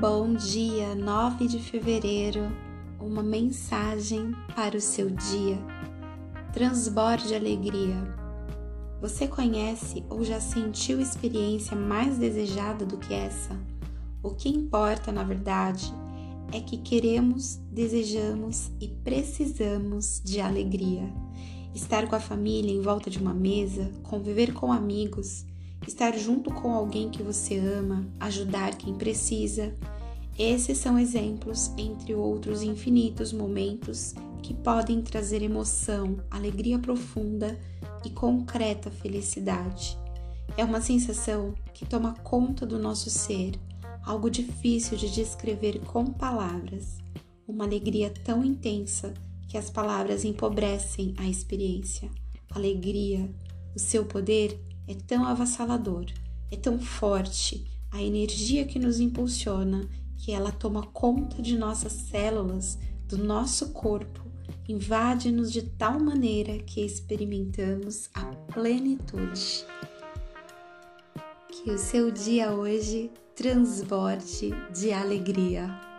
Bom dia, 9 de fevereiro. Uma mensagem para o seu dia. Transborde alegria. Você conhece ou já sentiu experiência mais desejada do que essa? O que importa, na verdade, é que queremos, desejamos e precisamos de alegria. Estar com a família em volta de uma mesa, conviver com amigos, estar junto com alguém que você ama, ajudar quem precisa. Esses são exemplos, entre outros infinitos momentos que podem trazer emoção, alegria profunda e concreta felicidade. É uma sensação que toma conta do nosso ser, algo difícil de descrever com palavras, uma alegria tão intensa que as palavras empobrecem a experiência. Alegria, o seu poder é tão avassalador, é tão forte a energia que nos impulsiona que ela toma conta de nossas células, do nosso corpo, invade-nos de tal maneira que experimentamos a plenitude. Que o seu dia hoje transborde de alegria.